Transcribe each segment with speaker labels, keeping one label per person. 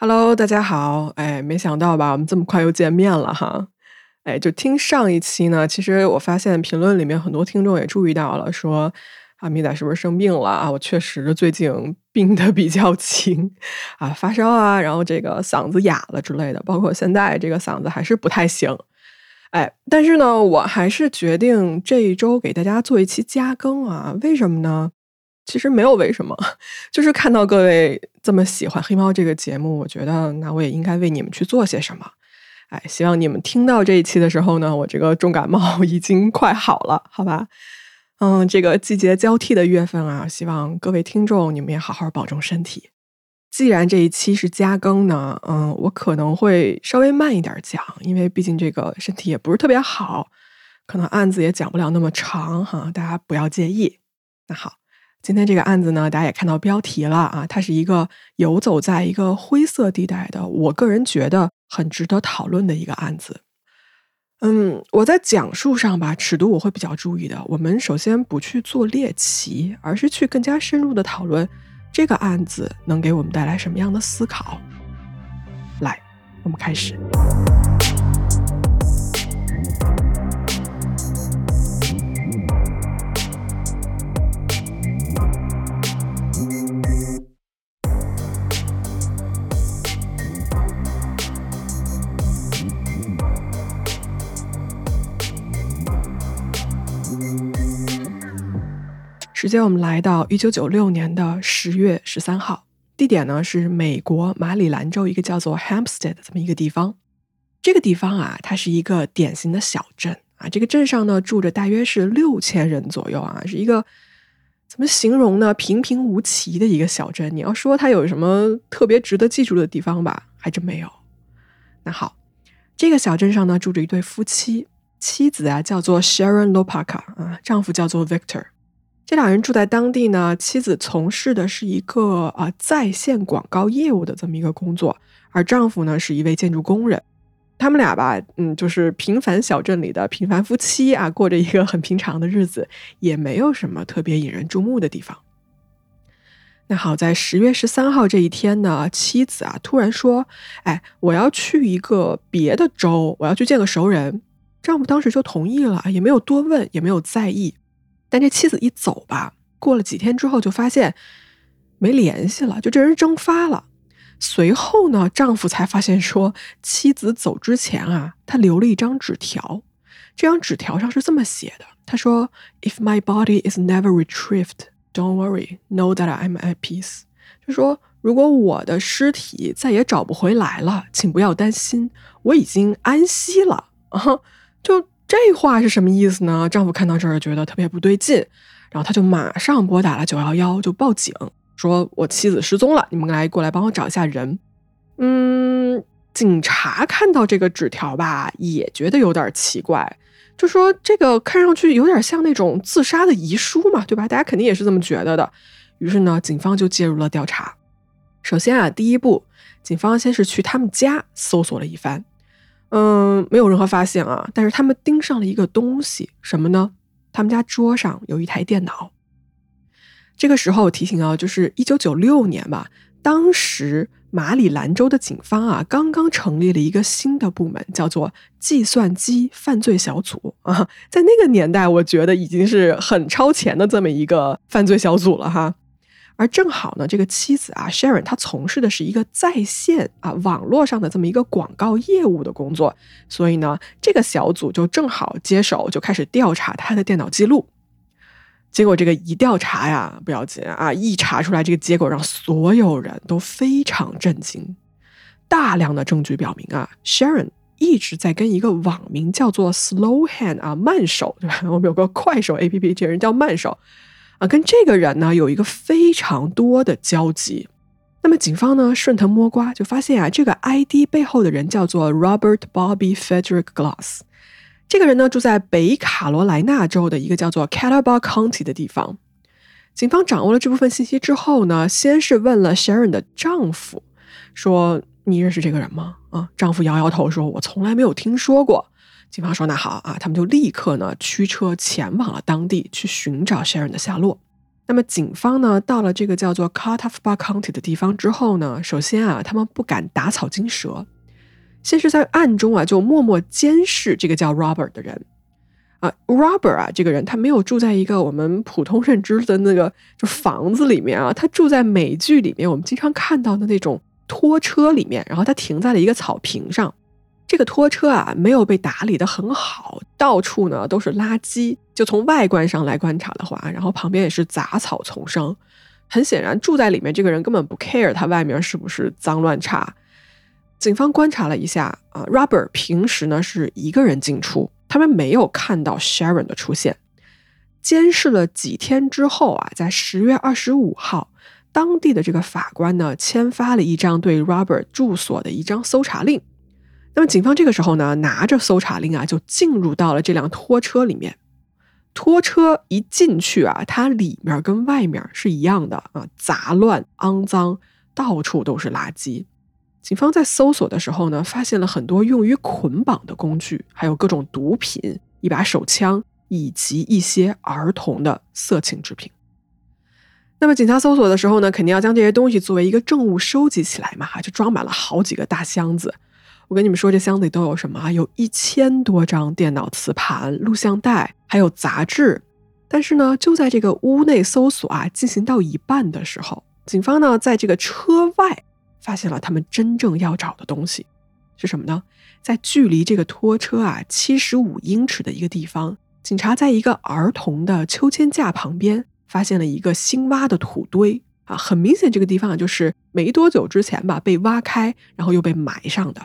Speaker 1: Hello，大家好。哎，没想到吧，我们这么快又见面了哈。哎，就听上一期呢，其实我发现评论里面很多听众也注意到了，说啊，米仔是不是生病了啊？我确实最近病的比较轻啊，发烧啊，然后这个嗓子哑了之类的，包括现在这个嗓子还是不太行。哎，但是呢，我还是决定这一周给大家做一期加更啊。为什么呢？其实没有为什么，就是看到各位这么喜欢黑猫这个节目，我觉得那我也应该为你们去做些什么。哎，希望你们听到这一期的时候呢，我这个重感冒已经快好了，好吧？嗯，这个季节交替的月份啊，希望各位听众你们也好好保重身体。既然这一期是加更呢，嗯，我可能会稍微慢一点讲，因为毕竟这个身体也不是特别好，可能案子也讲不了那么长哈，大家不要介意。那好。今天这个案子呢，大家也看到标题了啊，它是一个游走在一个灰色地带的，我个人觉得很值得讨论的一个案子。嗯，我在讲述上吧，尺度我会比较注意的。我们首先不去做猎奇，而是去更加深入的讨论这个案子能给我们带来什么样的思考。来，我们开始。时间我们来到一九九六年的十月十三号，地点呢是美国马里兰州一个叫做 Hampstead 的这么一个地方。这个地方啊，它是一个典型的小镇啊。这个镇上呢住着大约是六千人左右啊，是一个怎么形容呢？平平无奇的一个小镇。你要说它有什么特别值得记住的地方吧，还真没有。那好，这个小镇上呢住着一对夫妻，妻子啊叫做 Sharon Lopaka 啊，丈夫叫做 Victor。这两人住在当地呢，妻子从事的是一个啊在线广告业务的这么一个工作，而丈夫呢是一位建筑工人。他们俩吧，嗯，就是平凡小镇里的平凡夫妻啊，过着一个很平常的日子，也没有什么特别引人注目的地方。那好在十月十三号这一天呢，妻子啊突然说：“哎，我要去一个别的州，我要去见个熟人。”丈夫当时就同意了，也没有多问，也没有在意。但这妻子一走吧，过了几天之后，就发现没联系了，就这人蒸发了。随后呢，丈夫才发现说，妻子走之前啊，他留了一张纸条。这张纸条上是这么写的：“他说，If my body is never retrieved, don't worry, know that I'm at peace。”就说如果我的尸体再也找不回来了，请不要担心，我已经安息了啊！就。这话是什么意思呢？丈夫看到这儿觉得特别不对劲，然后他就马上拨打了九幺幺，就报警，说我妻子失踪了，你们来过来帮我找一下人。嗯，警察看到这个纸条吧，也觉得有点奇怪，就说这个看上去有点像那种自杀的遗书嘛，对吧？大家肯定也是这么觉得的。于是呢，警方就介入了调查。首先啊，第一步，警方先是去他们家搜索了一番。嗯，没有任何发现啊，但是他们盯上了一个东西，什么呢？他们家桌上有一台电脑。这个时候提醒啊，就是一九九六年吧，当时马里兰州的警方啊，刚刚成立了一个新的部门，叫做计算机犯罪小组啊，在那个年代，我觉得已经是很超前的这么一个犯罪小组了哈。而正好呢，这个妻子啊，Sharon，她从事的是一个在线啊网络上的这么一个广告业务的工作，所以呢，这个小组就正好接手，就开始调查他的电脑记录。结果这个一调查呀，不要紧啊，一查出来这个结果让所有人都非常震惊。大量的证据表明啊，Sharon 一直在跟一个网名叫做 Slow Hand 啊慢手，对吧？我们有个快手 APP，这人叫慢手。啊，跟这个人呢有一个非常多的交集。那么警方呢顺藤摸瓜，就发现啊，这个 ID 背后的人叫做 Robert Bobby Frederick Glass。这个人呢住在北卡罗来纳州的一个叫做 c a t a b a County 的地方。警方掌握了这部分信息之后呢，先是问了 Sharon 的丈夫，说：“你认识这个人吗？”啊，丈夫摇摇头说：“我从来没有听说过。”警方说：“那好啊，他们就立刻呢驱车前往了当地去寻找 Sharon 的下落。那么警方呢，到了这个叫做 Carter's County 的地方之后呢，首先啊，他们不敢打草惊蛇，先是在暗中啊，就默默监视这个叫 Robert 的人。啊，Robert 啊，这个人他没有住在一个我们普通认知的那个就房子里面啊，他住在美剧里面我们经常看到的那种拖车里面，然后他停在了一个草坪上。这个拖车啊，没有被打理的很好，到处呢都是垃圾。就从外观上来观察的话，然后旁边也是杂草丛生。很显然，住在里面这个人根本不 care 他外面是不是脏乱差。警方观察了一下啊，Robert 平时呢是一个人进出。他们没有看到 Sharon 的出现。监视了几天之后啊，在十月二十五号，当地的这个法官呢签发了一张对 Robert 住所的一张搜查令。那么警方这个时候呢，拿着搜查令啊，就进入到了这辆拖车里面。拖车一进去啊，它里面跟外面是一样的啊，杂乱肮脏，到处都是垃圾。警方在搜索的时候呢，发现了很多用于捆绑的工具，还有各种毒品、一把手枪以及一些儿童的色情制品。那么，警察搜索的时候呢，肯定要将这些东西作为一个证物收集起来嘛，就装满了好几个大箱子。我跟你们说，这箱子里都有什么啊？有一千多张电脑磁盘、录像带，还有杂志。但是呢，就在这个屋内搜索啊进行到一半的时候，警方呢在这个车外。发现了他们真正要找的东西是什么呢？在距离这个拖车啊七十五英尺的一个地方，警察在一个儿童的秋千架旁边发现了一个新挖的土堆啊，很明显这个地方就是没多久之前吧被挖开，然后又被埋上的。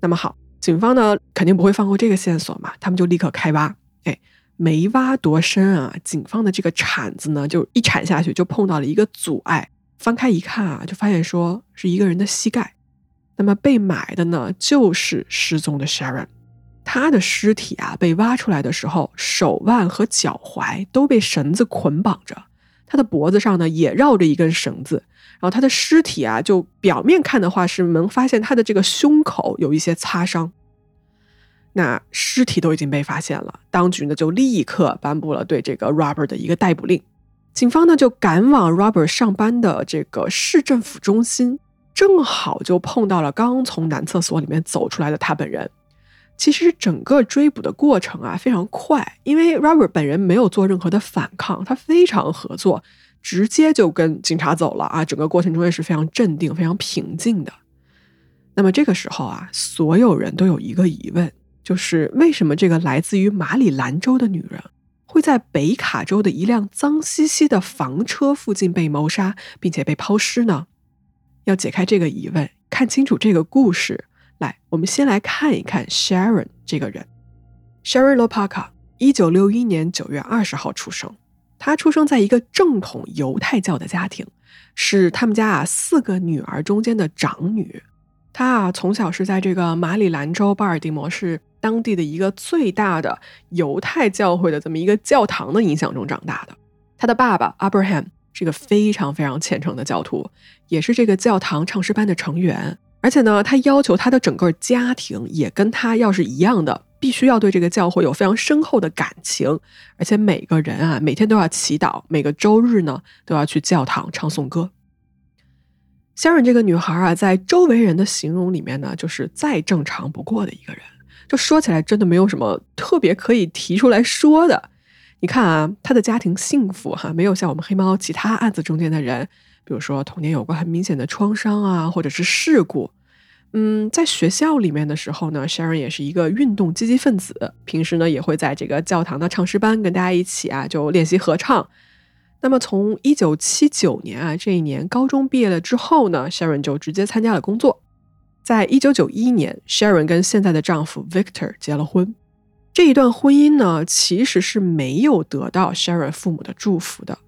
Speaker 1: 那么好，警方呢肯定不会放过这个线索嘛，他们就立刻开挖。哎，没挖多深啊，警方的这个铲子呢就一铲下去就碰到了一个阻碍。翻开一看啊，就发现说是一个人的膝盖。那么被埋的呢，就是失踪的 Sharon。他的尸体啊，被挖出来的时候，手腕和脚踝都被绳子捆绑着，他的脖子上呢也绕着一根绳子。然后他的尸体啊，就表面看的话是能发现他的这个胸口有一些擦伤。那尸体都已经被发现了，当局呢就立刻颁布了对这个 Robert 的一个逮捕令。警方呢就赶往 Robert 上班的这个市政府中心，正好就碰到了刚从男厕所里面走出来的他本人。其实整个追捕的过程啊非常快，因为 Robert 本人没有做任何的反抗，他非常合作，直接就跟警察走了啊。整个过程中也是非常镇定、非常平静的。那么这个时候啊，所有人都有一个疑问，就是为什么这个来自于马里兰州的女人？会在北卡州的一辆脏兮兮的房车附近被谋杀，并且被抛尸呢？要解开这个疑问，看清楚这个故事，来，我们先来看一看 Sharon 这个人。Sharon Lopaka，一九六一年九月二十号出生。她出生在一个正统犹太教的家庭，是他们家啊四个女儿中间的长女。她啊从小是在这个马里兰州巴尔的摩市。当地的一个最大的犹太教会的这么一个教堂的影响中长大的，他的爸爸 Abraham 是个非常非常虔诚的教徒，也是这个教堂唱诗班的成员。而且呢，他要求他的整个家庭也跟他要是一样的，必须要对这个教会有非常深厚的感情，而且每个人啊每天都要祈祷，每个周日呢都要去教堂唱颂歌。香润这个女孩啊，在周围人的形容里面呢，就是再正常不过的一个人。就说起来，真的没有什么特别可以提出来说的。你看啊，她的家庭幸福哈，没有像我们黑猫其他案子中间的人，比如说童年有过很明显的创伤啊，或者是事故。嗯，在学校里面的时候呢，Sharon 也是一个运动积极分子，平时呢也会在这个教堂的唱诗班跟大家一起啊就练习合唱。那么从一九七九年啊这一年高中毕业了之后呢，Sharon 就直接参加了工作。在一九九一年，Sharon 跟现在的丈夫 Victor 结了婚。这一段婚姻呢，其实是没有得到 Sharon 父母的祝福的。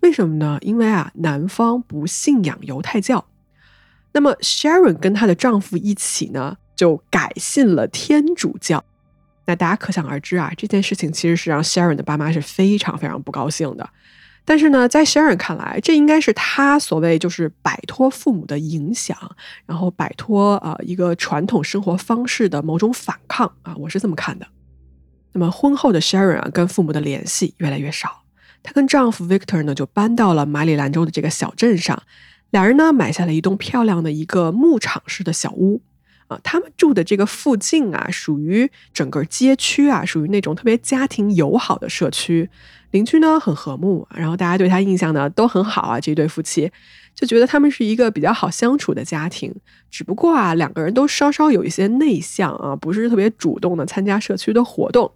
Speaker 1: 为什么呢？因为啊，男方不信仰犹太教。那么 Sharon 跟她的丈夫一起呢，就改信了天主教。那大家可想而知啊，这件事情其实是让 Sharon 的爸妈是非常非常不高兴的。但是呢，在 Sharon 看来，这应该是他所谓就是摆脱父母的影响，然后摆脱啊一个传统生活方式的某种反抗啊，我是这么看的。那么婚后的 Sharon 啊，跟父母的联系越来越少，她跟丈夫 Victor 呢就搬到了马里兰州的这个小镇上，俩人呢买下了一栋漂亮的一个牧场式的小屋。啊，他们住的这个附近啊，属于整个街区啊，属于那种特别家庭友好的社区，邻居呢很和睦，然后大家对他印象呢都很好啊。这一对夫妻就觉得他们是一个比较好相处的家庭，只不过啊，两个人都稍稍有一些内向啊，不是特别主动的参加社区的活动。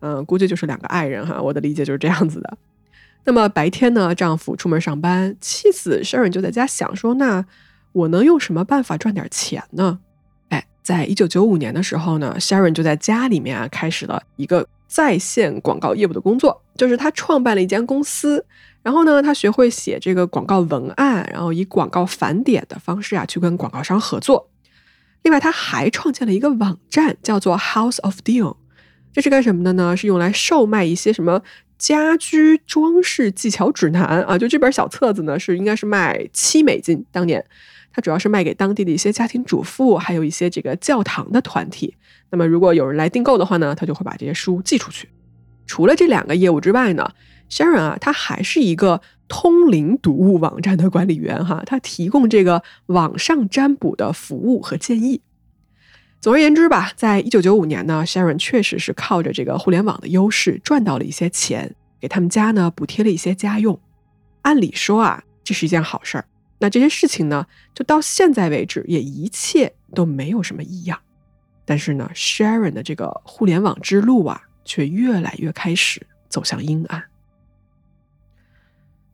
Speaker 1: 嗯，估计就是两个爱人哈，我的理解就是这样子的。那么白天呢，丈夫出门上班，妻子 Sharon 就在家想说，那我能用什么办法赚点钱呢？哎在一九九五年的时候呢，Sharon 就在家里面啊开始了一个在线广告业务的工作，就是他创办了一间公司，然后呢，他学会写这个广告文案，然后以广告返点的方式啊去跟广告商合作。另外，他还创建了一个网站，叫做 House of Deal，这是干什么的呢？是用来售卖一些什么家居装饰技巧指南啊？就这本小册子呢，是应该是卖七美金，当年。它主要是卖给当地的一些家庭主妇，还有一些这个教堂的团体。那么，如果有人来订购的话呢，他就会把这些书寄出去。除了这两个业务之外呢，Sharon 啊，他还是一个通灵读物网站的管理员哈，他提供这个网上占卜的服务和建议。总而言之吧，在一九九五年呢，Sharon 确实是靠着这个互联网的优势赚到了一些钱，给他们家呢补贴了一些家用。按理说啊，这是一件好事儿。那这些事情呢，就到现在为止也一切都没有什么异样。但是呢，Sharon 的这个互联网之路啊，却越来越开始走向阴暗。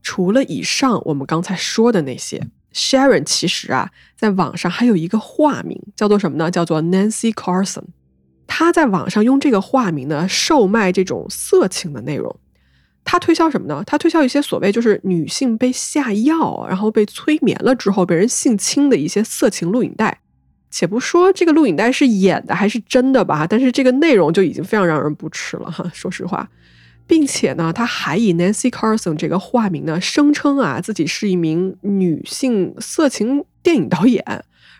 Speaker 1: 除了以上我们刚才说的那些，Sharon 其实啊，在网上还有一个化名，叫做什么呢？叫做 Nancy Carson。他在网上用这个化名呢，售卖这种色情的内容。他推销什么呢？他推销一些所谓就是女性被下药，然后被催眠了之后被人性侵的一些色情录影带。且不说这个录影带是演的还是真的吧，但是这个内容就已经非常让人不齿了哈。说实话，并且呢，他还以 Nancy Carson 这个化名呢，声称啊自己是一名女性色情电影导演。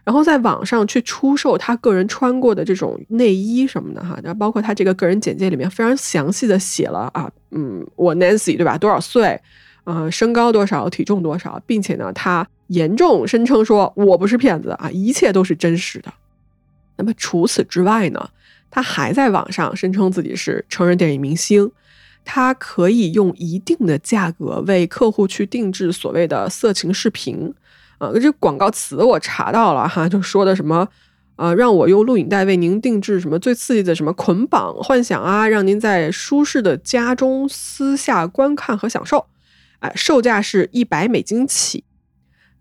Speaker 1: 然后在网上去出售他个人穿过的这种内衣什么的哈，然后包括他这个个人简介里面非常详细的写了啊，嗯，我 Nancy 对吧？多少岁？呃，身高多少？体重多少？并且呢，他严重声称说我不是骗子啊，一切都是真实的。那么除此之外呢，他还在网上声称自己是成人电影明星，他可以用一定的价格为客户去定制所谓的色情视频。啊，这广告词我查到了哈，就说的什么，呃，让我用录影带为您定制什么最刺激的什么捆绑幻想啊，让您在舒适的家中私下观看和享受，哎，售价是一百美金起。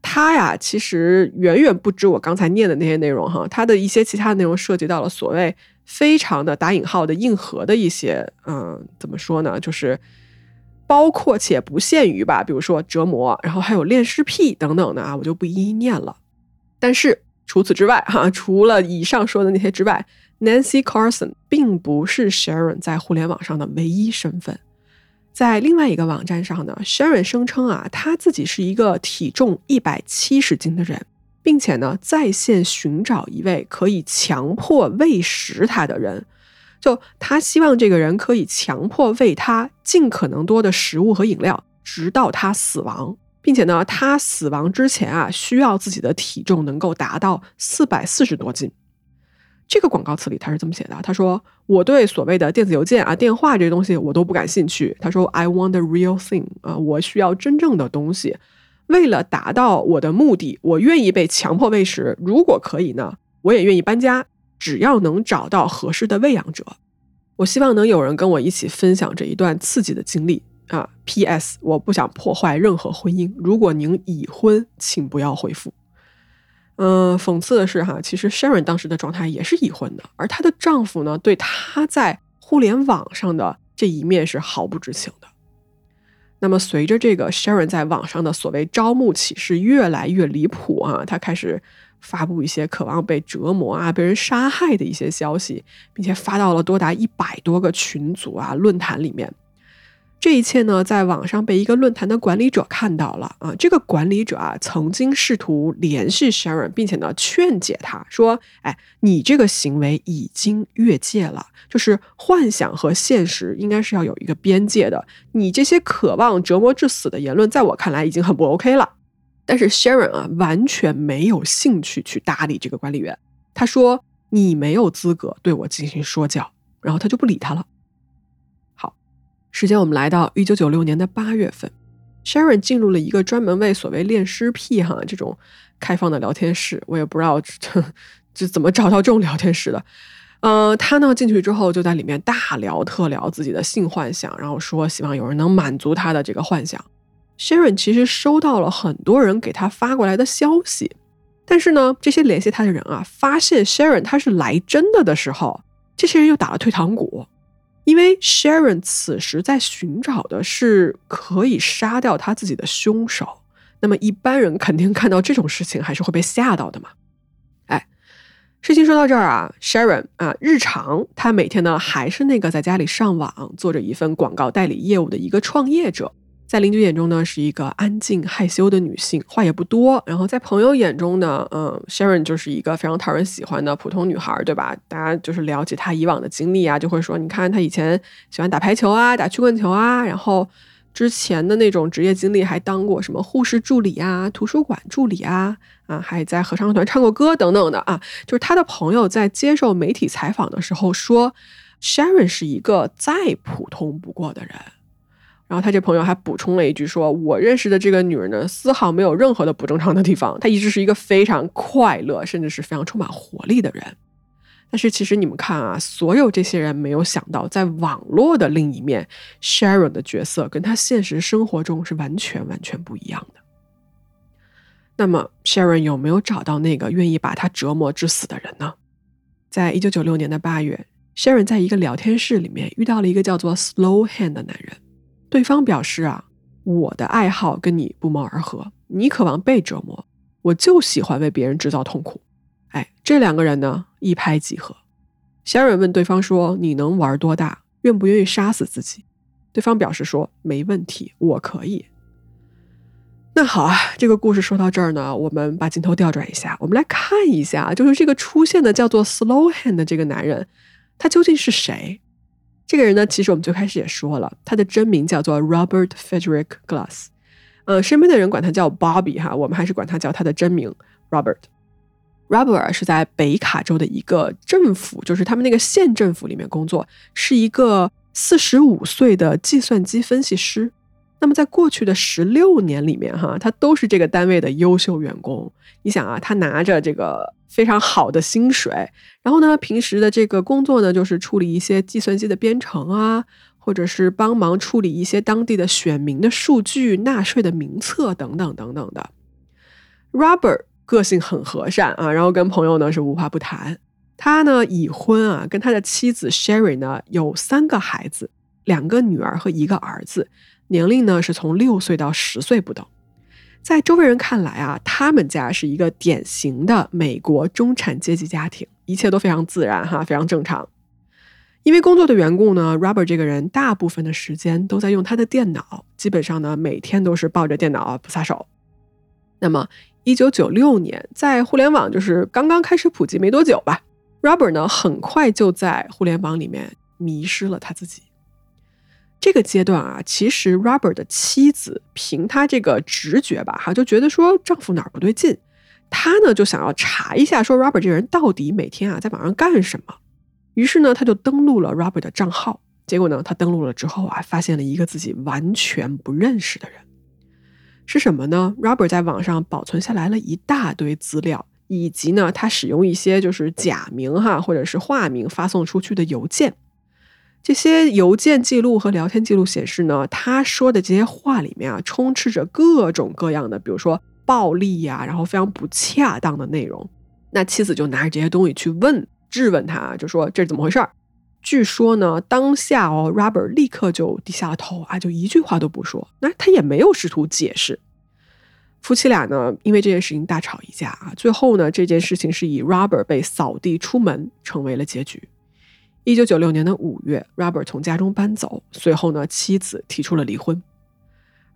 Speaker 1: 它呀，其实远远不止我刚才念的那些内容哈，它的一些其他内容涉及到了所谓非常的打引号的硬核的一些，嗯，怎么说呢，就是。包括且不限于吧，比如说折磨，然后还有恋尸癖等等的啊，我就不一一念了。但是除此之外，哈，除了以上说的那些之外，Nancy Carson 并不是 Sharon 在互联网上的唯一身份。在另外一个网站上呢，Sharon 声称啊，他自己是一个体重一百七十斤的人，并且呢，在线寻找一位可以强迫喂食他的人。就他希望这个人可以强迫喂他尽可能多的食物和饮料，直到他死亡，并且呢，他死亡之前啊，需要自己的体重能够达到四百四十多斤。这个广告词里他是这么写的：他说，我对所谓的电子邮件啊、电话这些东西我都不感兴趣。他说，I want the real thing 啊，我需要真正的东西。为了达到我的目的，我愿意被强迫喂食。如果可以呢，我也愿意搬家。只要能找到合适的喂养者，我希望能有人跟我一起分享这一段刺激的经历啊。P.S. 我不想破坏任何婚姻。如果您已婚，请不要回复。嗯，讽刺的是哈，其实 Sharon 当时的状态也是已婚的，而她的丈夫呢，对她在互联网上的这一面是毫不知情的。那么，随着这个 Sharon 在网上的所谓招募启事越来越离谱啊，他开始。发布一些渴望被折磨啊、被人杀害的一些消息，并且发到了多达一百多个群组啊、论坛里面。这一切呢，在网上被一个论坛的管理者看到了啊。这个管理者啊，曾经试图联系 Sharon，并且呢劝解他说：“哎，你这个行为已经越界了，就是幻想和现实应该是要有一个边界的。你这些渴望折磨致死的言论，在我看来已经很不 OK 了。”但是 Sharon 啊，完全没有兴趣去搭理这个管理员。他说：“你没有资格对我进行说教。”然后他就不理他了。时间我们来到一九九六年的八月份，Sharon 进入了一个专门为所谓恋尸癖哈这种开放的聊天室。我也不知道这 这怎么找到这种聊天室的。呃，他呢进去之后就在里面大聊特聊自己的性幻想，然后说希望有人能满足他的这个幻想。Sharon 其实收到了很多人给他发过来的消息，但是呢，这些联系他的人啊，发现 Sharon 他是来真的的时候，这些人又打了退堂鼓。因为 Sharon 此时在寻找的是可以杀掉他自己的凶手，那么一般人肯定看到这种事情还是会被吓到的嘛。哎，事情说到这儿啊，Sharon 啊，日常他每天呢还是那个在家里上网做着一份广告代理业务的一个创业者。在邻居眼中呢，是一个安静害羞的女性，话也不多。然后在朋友眼中呢，嗯，Sharon 就是一个非常讨人喜欢的普通女孩，对吧？大家就是了解她以往的经历啊，就会说，你看她以前喜欢打排球啊，打曲棍球啊，然后之前的那种职业经历还当过什么护士助理啊、图书馆助理啊，啊，还在合唱团唱过歌等等的啊。就是她的朋友在接受媒体采访的时候说，Sharon 是一个再普通不过的人。然后他这朋友还补充了一句，说我认识的这个女人呢，丝毫没有任何的不正常的地方，她一直是一个非常快乐，甚至是非常充满活力的人。但是其实你们看啊，所有这些人没有想到，在网络的另一面，Sharon 的角色跟她现实生活中是完全完全不一样的。那么 Sharon 有没有找到那个愿意把她折磨致死的人呢？在一九九六年的八月，Sharon 在一个聊天室里面遇到了一个叫做 Slow Hand 的男人。对方表示啊，我的爱好跟你不谋而合，你渴望被折磨，我就喜欢为别人制造痛苦。哎，这两个人呢一拍即合。小忍问对方说：“你能玩多大？愿不愿意杀死自己？”对方表示说：“没问题，我可以。”那好啊，这个故事说到这儿呢，我们把镜头调转一下，我们来看一下，就是这个出现的叫做 Slow Hand 的这个男人，他究竟是谁？这个人呢，其实我们最开始也说了，他的真名叫做 Robert Frederick Glass，呃，身边的人管他叫 Bobby 哈，我们还是管他叫他的真名 Robert。Robert 是在北卡州的一个政府，就是他们那个县政府里面工作，是一个四十五岁的计算机分析师。那么在过去的十六年里面，哈，他都是这个单位的优秀员工。你想啊，他拿着这个非常好的薪水，然后呢，平时的这个工作呢，就是处理一些计算机的编程啊，或者是帮忙处理一些当地的选民的数据、纳税的名册等等等等的。Robert 个性很和善啊，然后跟朋友呢是无话不谈。他呢已婚啊，跟他的妻子 Sherry 呢有三个孩子，两个女儿和一个儿子。年龄呢是从六岁到十岁不等，在周围人看来啊，他们家是一个典型的美国中产阶级家庭，一切都非常自然哈，非常正常。因为工作的缘故呢，Robert 这个人大部分的时间都在用他的电脑，基本上呢每天都是抱着电脑不撒手。那么，一九九六年，在互联网就是刚刚开始普及没多久吧，Robert 呢很快就在互联网里面迷失了他自己。这个阶段啊，其实 Robert 的妻子凭他这个直觉吧，哈，就觉得说丈夫哪儿不对劲，她呢就想要查一下，说 Robert 这个人到底每天啊在网上干什么。于是呢，他就登录了 Robert 的账号。结果呢，他登录了之后啊，发现了一个自己完全不认识的人，是什么呢？Robert 在网上保存下来了一大堆资料，以及呢，他使用一些就是假名哈或者是化名发送出去的邮件。这些邮件记录和聊天记录显示呢，他说的这些话里面啊，充斥着各种各样的，比如说暴力呀，然后非常不恰当的内容。那妻子就拿着这些东西去问、质问他，就说这是怎么回事儿。据说呢，当下哦，Robert 立刻就低下了头啊，就一句话都不说。那他也没有试图解释。夫妻俩呢，因为这件事情大吵一架啊，最后呢，这件事情是以 Robert 被扫地出门成为了结局。一九九六年的五月，Robert 从家中搬走，随后呢，妻子提出了离婚。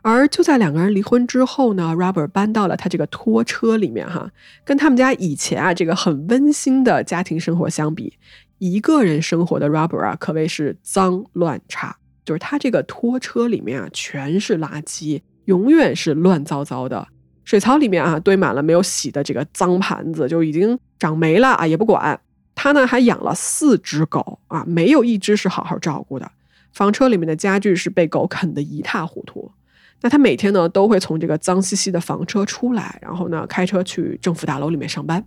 Speaker 1: 而就在两个人离婚之后呢，Robert 搬到了他这个拖车里面哈，跟他们家以前啊这个很温馨的家庭生活相比，一个人生活的 Robert 啊可谓是脏乱差，就是他这个拖车里面啊全是垃圾，永远是乱糟糟的，水槽里面啊堆满了没有洗的这个脏盘子，就已经长霉了啊也不管。他呢还养了四只狗啊，没有一只是好好照顾的，房车里面的家具是被狗啃得一塌糊涂。那他每天呢都会从这个脏兮兮的房车出来，然后呢开车去政府大楼里面上班。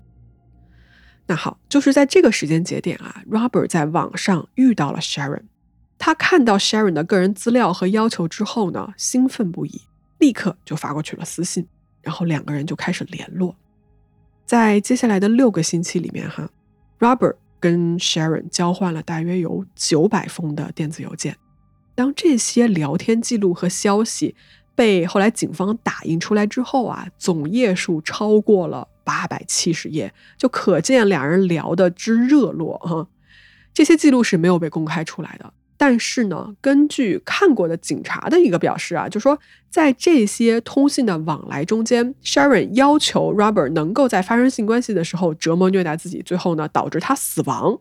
Speaker 1: 那好，就是在这个时间节点啊，Robert 在网上遇到了 Sharon。他看到 Sharon 的个人资料和要求之后呢，兴奋不已，立刻就发过去了私信，然后两个人就开始联络。在接下来的六个星期里面，哈，Robert 跟 Sharon 交换了大约有九百封的电子邮件。当这些聊天记录和消息，被后来警方打印出来之后啊，总页数超过了八百七十页，就可见两人聊的之热络哈。这些记录是没有被公开出来的，但是呢，根据看过的警察的一个表示啊，就说在这些通信的往来中间，Sharon 要求 Robert 能够在发生性关系的时候折磨虐待自己，最后呢导致他死亡。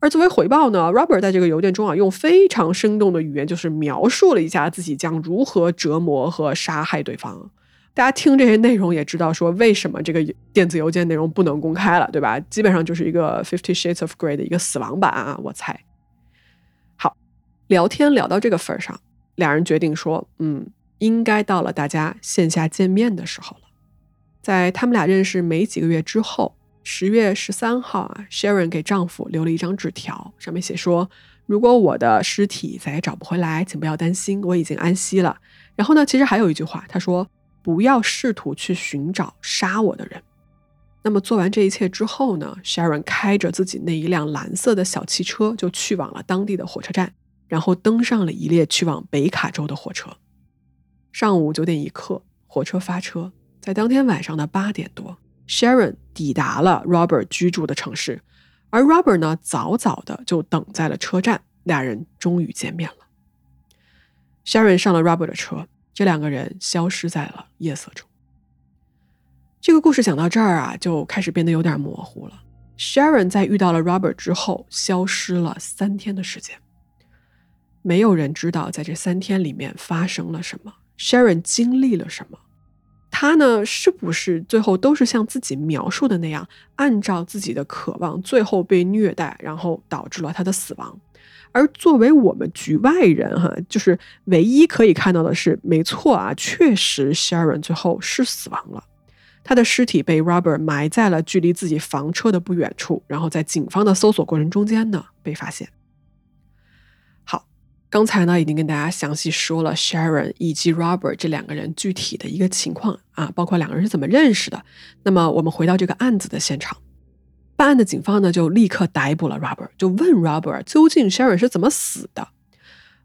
Speaker 1: 而作为回报呢，Robert 在这个邮件中啊，用非常生动的语言，就是描述了一下自己将如何折磨和杀害对方。大家听这些内容也知道，说为什么这个电子邮件内容不能公开了，对吧？基本上就是一个 Fifty Shades of Grey 的一个死亡版啊，我猜。聊天聊到这个份儿上，两人决定说，嗯，应该到了大家线下见面的时候了。在他们俩认识没几个月之后。十月十三号啊，Sharon 给丈夫留了一张纸条，上面写说：“如果我的尸体再也找不回来，请不要担心，我已经安息了。”然后呢，其实还有一句话，他说：“不要试图去寻找杀我的人。”那么做完这一切之后呢，Sharon 开着自己那一辆蓝色的小汽车就去往了当地的火车站，然后登上了一列去往北卡州的火车。上午九点一刻，火车发车，在当天晚上的八点多。Sharon 抵达了 Robert 居住的城市，而 Robert 呢，早早的就等在了车站，俩人终于见面了。Sharon 上了 Robert 的车，这两个人消失在了夜色中。这个故事讲到这儿啊，就开始变得有点模糊了。Sharon 在遇到了 Robert 之后，消失了三天的时间，没有人知道在这三天里面发生了什么，Sharon 经历了什么。他呢，是不是最后都是像自己描述的那样，按照自己的渴望，最后被虐待，然后导致了他的死亡？而作为我们局外人，哈，就是唯一可以看到的是，没错啊，确实 Sharon 最后是死亡了，他的尸体被 Robert 埋在了距离自己房车的不远处，然后在警方的搜索过程中间呢被发现。刚才呢，已经跟大家详细说了 Sharon 以及 Robert 这两个人具体的一个情况啊，包括两个人是怎么认识的。那么，我们回到这个案子的现场，办案的警方呢，就立刻逮捕了 Robert，就问 Robert 究竟 Sharon 是怎么死的。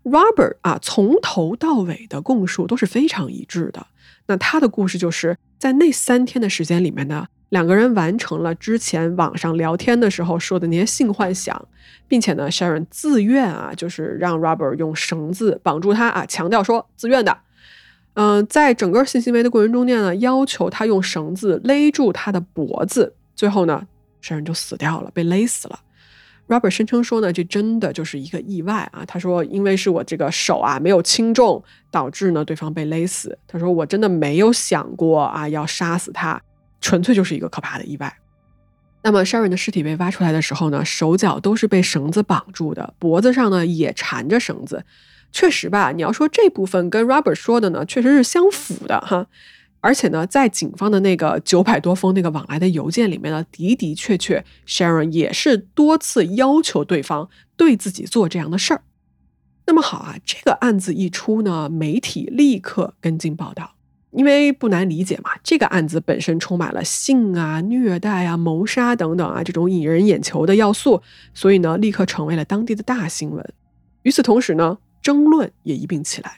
Speaker 1: Robert 啊，从头到尾的供述都是非常一致的。那他的故事就是在那三天的时间里面呢。两个人完成了之前网上聊天的时候说的那些性幻想，并且呢，Sharon 自愿啊，就是让 Robert 用绳子绑住他啊，强调说自愿的。嗯，在整个性行为的过程中间呢，要求他用绳子勒住他的脖子，最后呢，Sharon 就死掉了，被勒死了。Robert 声称说呢，这真的就是一个意外啊。他说，因为是我这个手啊没有轻重，导致呢对方被勒死。他说，我真的没有想过啊要杀死他。纯粹就是一个可怕的意外。那么，Sharon 的尸体被挖出来的时候呢，手脚都是被绳子绑住的，脖子上呢也缠着绳子。确实吧，你要说这部分跟 Robert 说的呢，确实是相符的哈。而且呢，在警方的那个九百多封那个往来的邮件里面呢，的的确确，Sharon 也是多次要求对方对自己做这样的事儿。那么好啊，这个案子一出呢，媒体立刻跟进报道。因为不难理解嘛，这个案子本身充满了性啊、虐待啊、谋杀等等啊这种引人眼球的要素，所以呢，立刻成为了当地的大新闻。与此同时呢，争论也一并起来。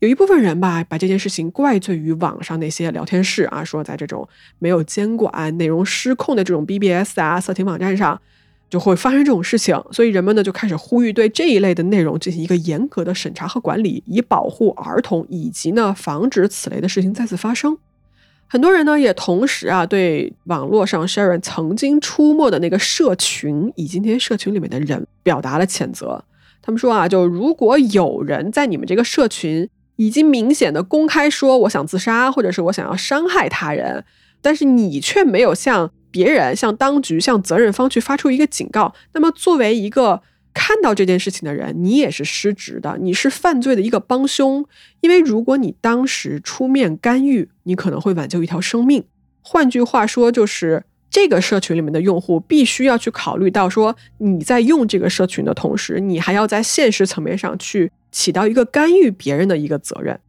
Speaker 1: 有一部分人吧，把这件事情怪罪于网上那些聊天室啊，说在这种没有监管、内容失控的这种 BBS 啊、色情网站上，就会发生这种事情，所以人们呢就开始呼吁对这一类的内容进行一个严格的审查和管理，以保护儿童，以及呢防止此类的事情再次发生。很多人呢也同时啊对网络上 Sharon 曾经出没的那个社群以及那些社群里面的人表达了谴责。他们说啊，就如果有人在你们这个社群已经明显的公开说我想自杀，或者是我想要伤害他人，但是你却没有向别人、向当局、向责任方去发出一个警告，那么作为一个看到这件事情的人，你也是失职的，你是犯罪的一个帮凶。因为如果你当时出面干预，你可能会挽救一条生命。换句话说，就是。这个社群里面的用户必须要去考虑到，说你在用这个社群的同时，你还要在现实层面上去起到一个干预别人的一个责任。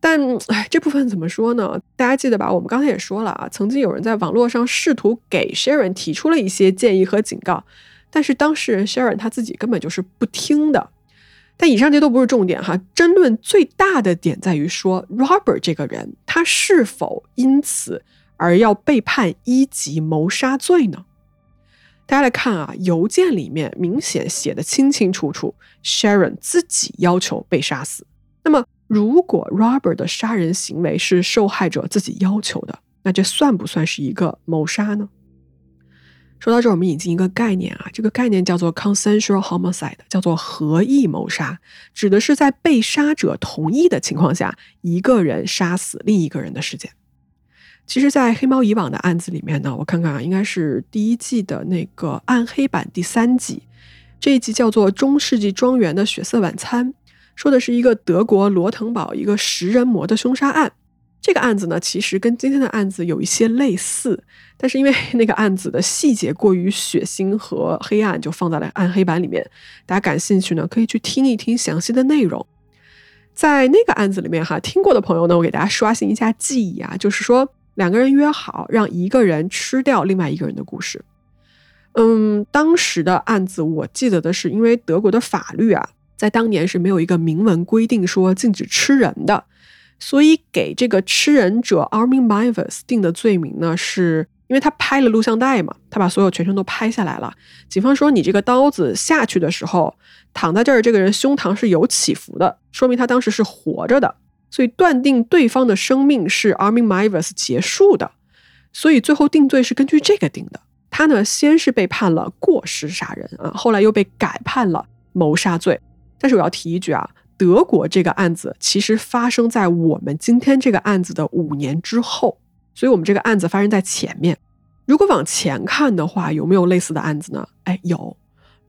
Speaker 1: 但哎，这部分怎么说呢？大家记得吧？我们刚才也说了啊，曾经有人在网络上试图给 Sharon 提出了一些建议和警告，但是当事人 Sharon 他自己根本就是不听的。但以上这都不是重点哈，争论最大的点在于说，Robert 这个人他是否因此。而要被判一级谋杀罪呢？大家来看啊，邮件里面明显写的清清楚楚，Sharon 自己要求被杀死。那么，如果 Robert 的杀人行为是受害者自己要求的，那这算不算是一个谋杀呢？说到这儿，我们引进一个概念啊，这个概念叫做 consensual homicide，叫做合意谋杀，指的是在被杀者同意的情况下，一个人杀死另一个人的事件。其实，在黑猫以往的案子里面呢，我看看啊，应该是第一季的那个暗黑版第三集，这一集叫做《中世纪庄园的血色晚餐》，说的是一个德国罗滕堡一个食人魔的凶杀案。这个案子呢，其实跟今天的案子有一些类似，但是因为 那个案子的细节过于血腥和黑暗，就放在了暗黑版里面。大家感兴趣呢，可以去听一听详细的内容。在那个案子里面哈，听过的朋友呢，我给大家刷新一下记忆啊，就是说。两个人约好让一个人吃掉另外一个人的故事。嗯，当时的案子我记得的是，因为德国的法律啊，在当年是没有一个明文规定说禁止吃人的，所以给这个吃人者 Armin m i v e s 定的罪名呢，是因为他拍了录像带嘛，他把所有全程都拍下来了。警方说，你这个刀子下去的时候，躺在这儿这个人胸膛是有起伏的，说明他当时是活着的。所以断定对方的生命是 Armin m i v e s 结束的，所以最后定罪是根据这个定的。他呢先是被判了过失杀人啊，后来又被改判了谋杀罪。但是我要提一句啊，德国这个案子其实发生在我们今天这个案子的五年之后，所以我们这个案子发生在前面。如果往前看的话，有没有类似的案子呢？哎，有，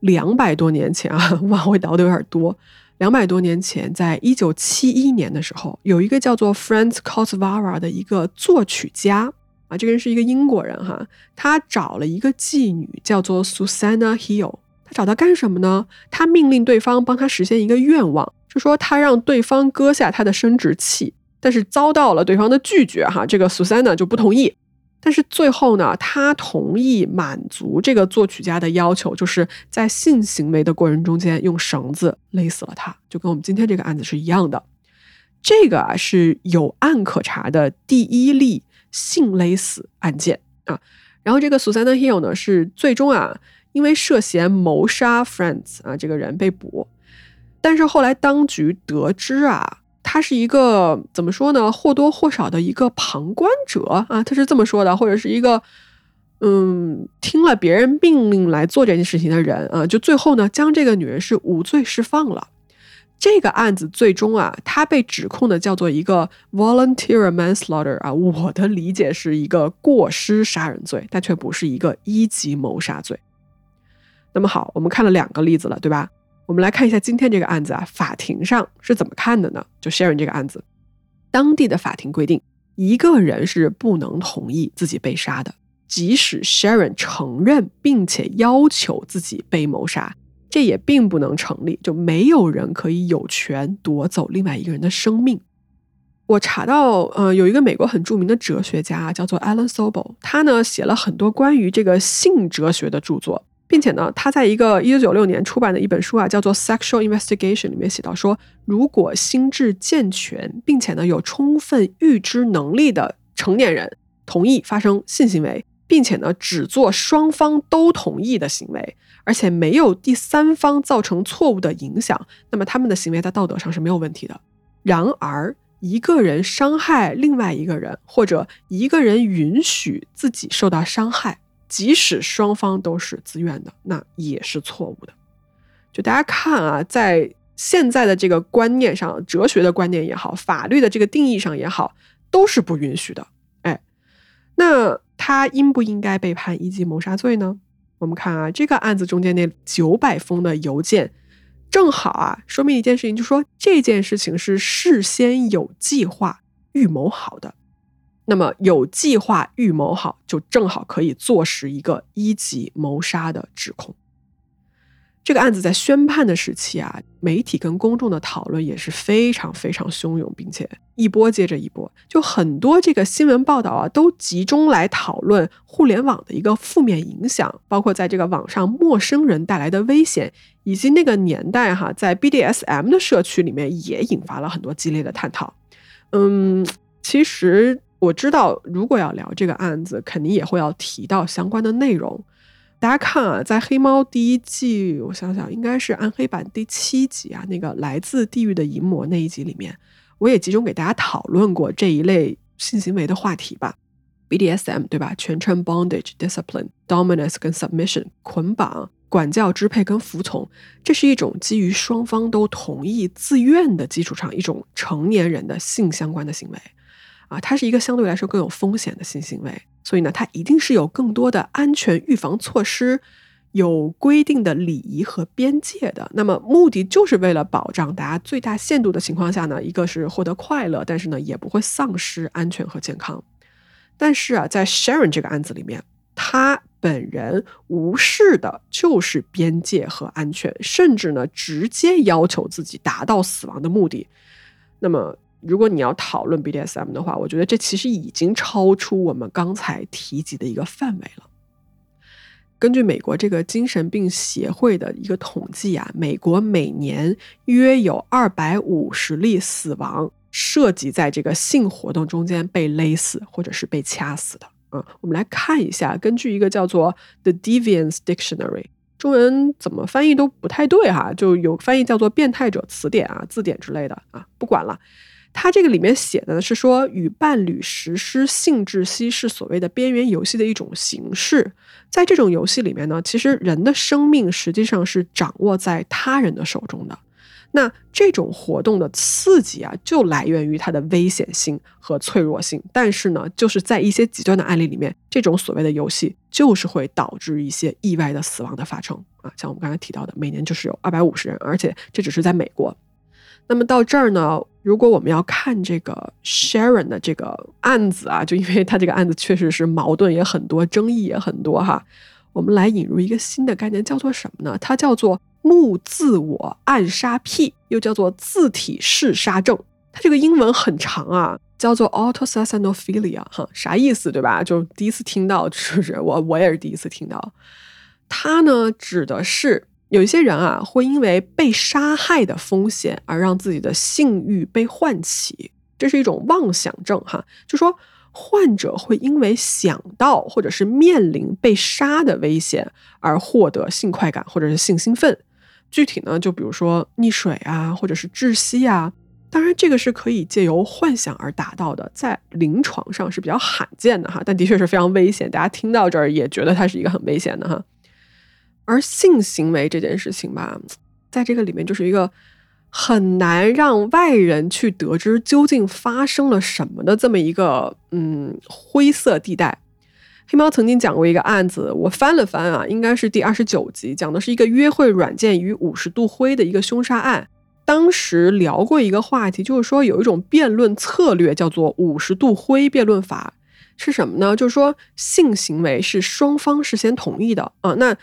Speaker 1: 两百多年前啊，往回倒的有点多。两百多年前，在一九七一年的时候，有一个叫做 Franz Kosvara 的一个作曲家啊，这个人是一个英国人哈，他找了一个妓女叫做 Susanna Hill，他找他干什么呢？他命令对方帮他实现一个愿望，就说他让对方割下他的生殖器，但是遭到了对方的拒绝哈，这个 Susanna 就不同意。但是最后呢，他同意满足这个作曲家的要求，就是在性行为的过程中间用绳子勒死了他，就跟我们今天这个案子是一样的。这个啊是有案可查的第一例性勒死案件啊。然后这个 Susanna Hill 呢是最终啊因为涉嫌谋杀 Friends 啊这个人被捕，但是后来当局得知啊。他是一个怎么说呢？或多或少的一个旁观者啊，他是这么说的，或者是一个嗯，听了别人命令来做这件事情的人啊，就最后呢，将这个女人是无罪释放了。这个案子最终啊，他被指控的叫做一个 volunteer manslaughter 啊，我的理解是一个过失杀人罪，但却不是一个一级谋杀罪。那么好，我们看了两个例子了，对吧？我们来看一下今天这个案子啊，法庭上是怎么看的呢？就 Sharon 这个案子，当地的法庭规定，一个人是不能同意自己被杀的，即使 Sharon 承认并且要求自己被谋杀，这也并不能成立，就没有人可以有权夺走另外一个人的生命。我查到，呃，有一个美国很著名的哲学家叫做 Alan Sobel，他呢写了很多关于这个性哲学的著作。并且呢，他在一个一九九六年出版的一本书啊，叫做《Sexual Investigation》里面写到说，如果心智健全，并且呢有充分预知能力的成年人同意发生性行为，并且呢只做双方都同意的行为，而且没有第三方造成错误的影响，那么他们的行为在道德上是没有问题的。然而，一个人伤害另外一个人，或者一个人允许自己受到伤害，即使双方都是自愿的，那也是错误的。就大家看啊，在现在的这个观念上，哲学的观念也好，法律的这个定义上也好，都是不允许的。哎，那他应不应该被判一级谋杀罪呢？我们看啊，这个案子中间那九百封的邮件，正好啊，说明一件事情，就说这件事情是事先有计划、预谋好的。那么有计划、预谋好，就正好可以坐实一个一级谋杀的指控。这个案子在宣判的时期啊，媒体跟公众的讨论也是非常非常汹涌，并且一波接着一波，就很多这个新闻报道啊，都集中来讨论互联网的一个负面影响，包括在这个网上陌生人带来的危险，以及那个年代哈，在 BDSM 的社区里面也引发了很多激烈的探讨。嗯，其实我知道，如果要聊这个案子，肯定也会要提到相关的内容。大家看啊，在《黑猫》第一季，我想想，应该是暗黑版第七集啊，那个来自地狱的淫魔那一集里面，我也集中给大家讨论过这一类性行为的话题吧。BDSM 对吧？全称 Bondage、Discipline、Dominance 跟 Submission，捆绑、管教、支配跟服从，这是一种基于双方都同意、自愿的基础上一种成年人的性相关的行为。啊，它是一个相对来说更有风险的性行为，所以呢，它一定是有更多的安全预防措施，有规定的礼仪和边界的。那么，目的就是为了保障大家最大限度的情况下呢，一个是获得快乐，但是呢，也不会丧失安全和健康。但是啊，在 Sharon 这个案子里面，他本人无视的就是边界和安全，甚至呢，直接要求自己达到死亡的目的。那么。如果你要讨论 BDSM 的话，我觉得这其实已经超出我们刚才提及的一个范围了。根据美国这个精神病协会的一个统计啊，美国每年约有二百五十例死亡涉及在这个性活动中间被勒死或者是被掐死的。嗯，我们来看一下，根据一个叫做 The Deviance Dictionary，中文怎么翻译都不太对哈，就有翻译叫做变态者词典啊、字典之类的啊，不管了。它这个里面写的是说，与伴侣实施性窒息是所谓的边缘游戏的一种形式。在这种游戏里面呢，其实人的生命实际上是掌握在他人的手中的。那这种活动的刺激啊，就来源于它的危险性和脆弱性。但是呢，就是在一些极端的案例里面，这种所谓的游戏就是会导致一些意外的死亡的发生啊。像我们刚才提到的，每年就是有二百五十人，而且这只是在美国。那么到这儿呢？如果我们要看这个 Sharon 的这个案子啊，就因为他这个案子确实是矛盾也很多，争议也很多哈。我们来引入一个新的概念，叫做什么呢？它叫做目自我暗杀癖，又叫做自体嗜杀症。它这个英文很长啊，叫做 autosassinophilia 哈，啥意思对吧？就第一次听到，是不是？我我也是第一次听到。它呢，指的是。有一些人啊，会因为被杀害的风险而让自己的性欲被唤起，这是一种妄想症哈。就说患者会因为想到或者是面临被杀的危险而获得性快感或者是性兴奋。具体呢，就比如说溺水啊，或者是窒息啊。当然，这个是可以借由幻想而达到的，在临床上是比较罕见的哈，但的确是非常危险。大家听到这儿也觉得它是一个很危险的哈。而性行为这件事情吧，在这个里面就是一个很难让外人去得知究竟发生了什么的这么一个嗯灰色地带。黑猫曾经讲过一个案子，我翻了翻啊，应该是第二十九集，讲的是一个约会软件与五十度灰的一个凶杀案。当时聊过一个话题，就是说有一种辩论策略叫做五十度灰辩论法，是什么呢？就是说性行为是双方事先同意的啊，那。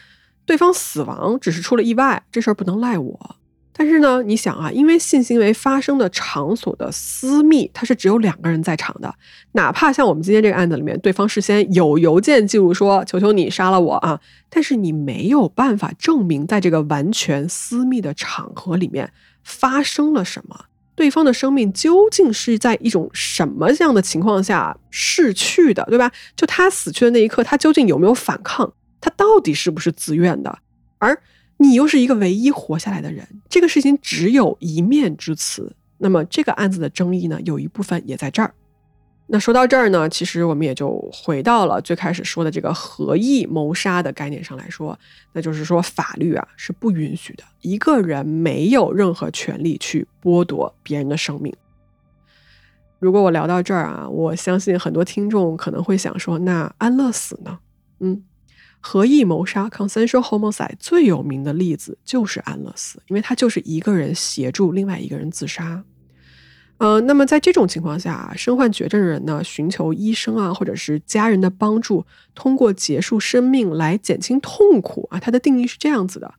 Speaker 1: 对方死亡只是出了意外，这事儿不能赖我。但是呢，你想啊，因为性行为发生的场所的私密，它是只有两个人在场的。哪怕像我们今天这个案子里面，对方事先有邮件记录说“求求你杀了我啊”，但是你没有办法证明在这个完全私密的场合里面发生了什么。对方的生命究竟是在一种什么样的情况下逝去的，对吧？就他死去的那一刻，他究竟有没有反抗？他到底是不是自愿的？而你又是一个唯一活下来的人，这个事情只有一面之词。那么这个案子的争议呢，有一部分也在这儿。那说到这儿呢，其实我们也就回到了最开始说的这个合意谋杀的概念上来说，那就是说法律啊是不允许的，一个人没有任何权利去剥夺别人的生命。如果我聊到这儿啊，我相信很多听众可能会想说，那安乐死呢？嗯，合意谋杀 （consensual homicide） 最有名的例子就是安乐死，因为他就是一个人协助另外一个人自杀。呃，那么在这种情况下，身患绝症的人呢，寻求医生啊，或者是家人的帮助，通过结束生命来减轻痛苦啊。它的定义是这样子的。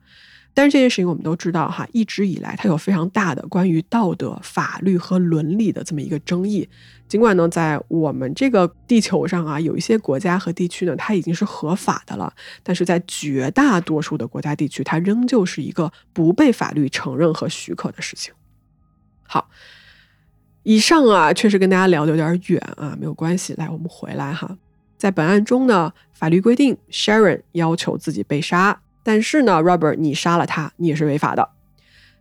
Speaker 1: 但是这件事情我们都知道哈，一直以来它有非常大的关于道德、法律和伦理的这么一个争议。尽管呢，在我们这个地球上啊，有一些国家和地区呢，它已经是合法的了，但是在绝大多数的国家地区，它仍旧是一个不被法律承认和许可的事情。好。以上啊，确实跟大家聊的有点远啊，没有关系。来，我们回来哈，在本案中呢，法律规定 Sharon 要求自己被杀，但是呢，Robert 你杀了他，你也是违法的。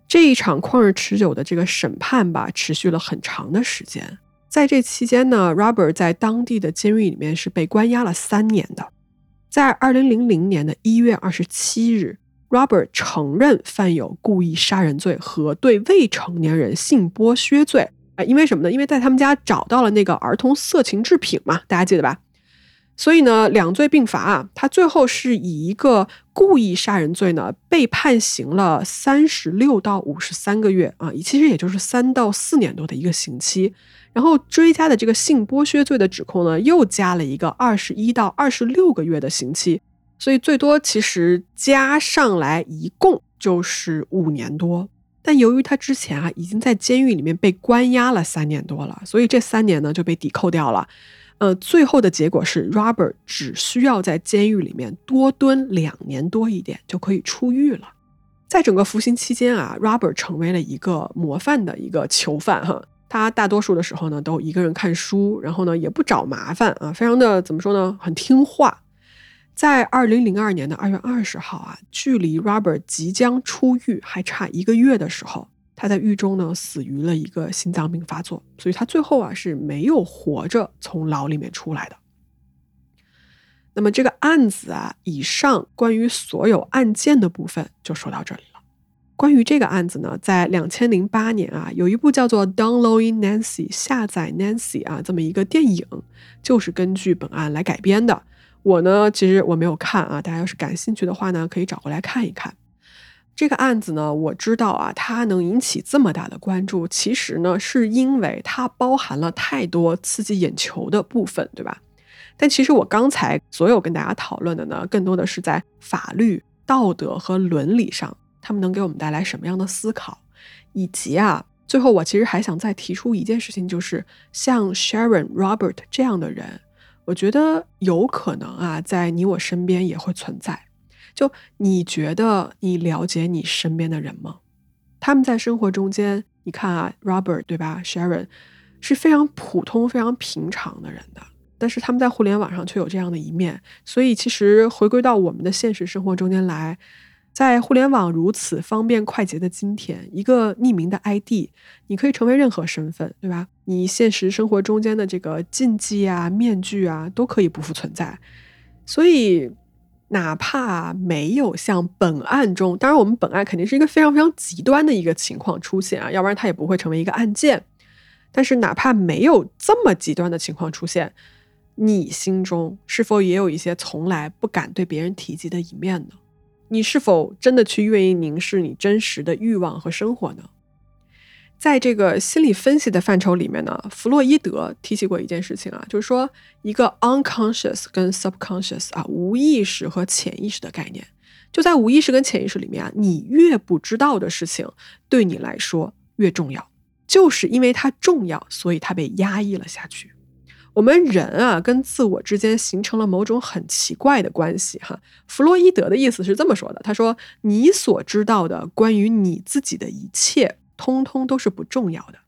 Speaker 1: 这一场旷日持久的这个审判吧，持续了很长的时间。在这期间呢，Robert 在当地的监狱里面是被关押了三年的。在二零零零年的一月二十七日，Robert 承认犯有故意杀人罪和对未成年人性剥削罪。啊，因为什么呢？因为在他们家找到了那个儿童色情制品嘛，大家记得吧？所以呢，两罪并罚啊。他最后是以一个故意杀人罪呢，被判刑了三十六到五十三个月啊，其实也就是三到四年多的一个刑期。然后追加的这个性剥削罪的指控呢，又加了一个二十一到二十六个月的刑期。所以最多其实加上来一共就是五年多。但由于他之前啊已经在监狱里面被关押了三年多了，所以这三年呢就被抵扣掉了。呃，最后的结果是，Robert 只需要在监狱里面多蹲两年多一点就可以出狱了。在整个服刑期间啊，Robert 成为了一个模范的一个囚犯哈。他大多数的时候呢都一个人看书，然后呢也不找麻烦啊，非常的怎么说呢，很听话。在二零零二年的二月二十号啊，距离 Robert 即将出狱还差一个月的时候，他在狱中呢死于了一个心脏病发作，所以他最后啊是没有活着从牢里面出来的。那么这个案子啊，以上关于所有案件的部分就说到这里了。关于这个案子呢，在两千零八年啊，有一部叫做《Downloading Nancy》下载 Nancy 啊这么一个电影，就是根据本案来改编的。我呢，其实我没有看啊，大家要是感兴趣的话呢，可以找过来看一看。这个案子呢，我知道啊，它能引起这么大的关注，其实呢，是因为它包含了太多刺激眼球的部分，对吧？但其实我刚才所有跟大家讨论的呢，更多的是在法律、道德和伦理上，他们能给我们带来什么样的思考，以及啊，最后我其实还想再提出一件事情，就是像 Sharon Robert 这样的人。我觉得有可能啊，在你我身边也会存在。就你觉得你了解你身边的人吗？他们在生活中间，你看啊，Robert 对吧？Sharon 是非常普通、非常平常的人的，但是他们在互联网上却有这样的一面。所以，其实回归到我们的现实生活中间来。在互联网如此方便快捷的今天，一个匿名的 ID，你可以成为任何身份，对吧？你现实生活中间的这个禁忌啊、面具啊，都可以不复存在。所以，哪怕没有像本案中，当然我们本案肯定是一个非常非常极端的一个情况出现啊，要不然它也不会成为一个案件。但是，哪怕没有这么极端的情况出现，你心中是否也有一些从来不敢对别人提及的一面呢？你是否真的去愿意凝视你真实的欲望和生活呢？在这个心理分析的范畴里面呢，弗洛伊德提起过一件事情啊，就是说一个 unconscious 跟 subconscious 啊，无意识和潜意识的概念。就在无意识跟潜意识里面啊，你越不知道的事情，对你来说越重要，就是因为它重要，所以它被压抑了下去。我们人啊，跟自我之间形成了某种很奇怪的关系哈。弗洛伊德的意思是这么说的：他说，你所知道的关于你自己的一切，通通都是不重要的，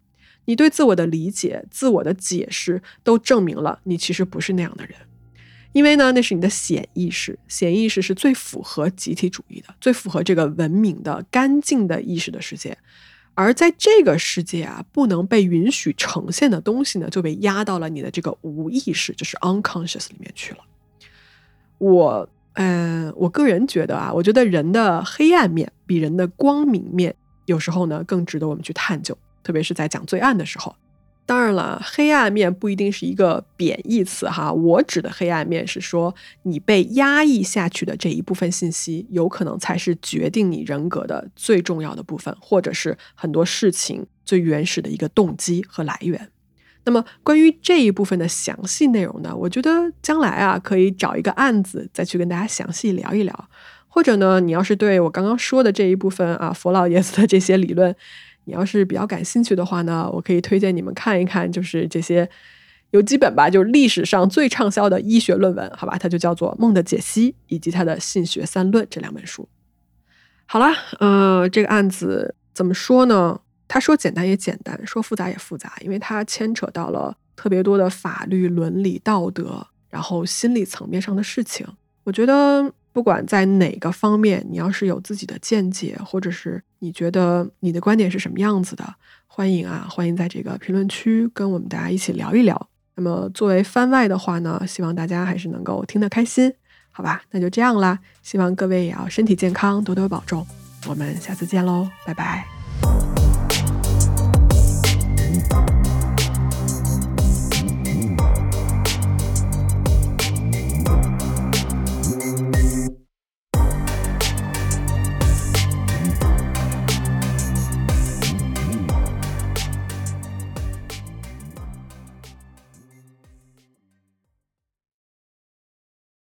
Speaker 1: 你对自我的理解、自我的解释，都证明了你其实不是那样的人。因为呢，那是你的显意识，显意识是最符合集体主义的，最符合这个文明的、干净的意识的世界。而在这个世界啊，不能被允许呈现的东西呢，就被压到了你的这个无意识，就是 unconscious 里面去了。我，嗯，我个人觉得啊，我觉得人的黑暗面比人的光明面有时候呢更值得我们去探究，特别是在讲罪案的时候。当然了，黑暗面不一定是一个贬义词哈。我指的黑暗面是说，你被压抑下去的这一部分信息，有可能才是决定你人格的最重要的部分，或者是很多事情最原始的一个动机和来源。那么，关于这一部分的详细内容呢？我觉得将来啊，可以找一个案子再去跟大家详细聊一聊。或者呢，你要是对我刚刚说的这一部分啊，佛老爷子的这些理论。你要是比较感兴趣的话呢，我可以推荐你们看一看，就是这些有几本吧，就是历史上最畅销的医学论文，好吧？它就叫做《梦的解析》以及他的《性学三论》这两本书。好了，呃，这个案子怎么说呢？他说简单也简单，说复杂也复杂，因为它牵扯到了特别多的法律、伦理、道德，然后心理层面上的事情。我觉得。不管在哪个方面，你要是有自己的见解，或者是你觉得你的观点是什么样子的，欢迎啊，欢迎在这个评论区跟我们大家一起聊一聊。那么作为番外的话呢，希望大家还是能够听得开心，好吧？那就这样啦，希望各位也要身体健康，多多保重。我们下次见喽，拜拜。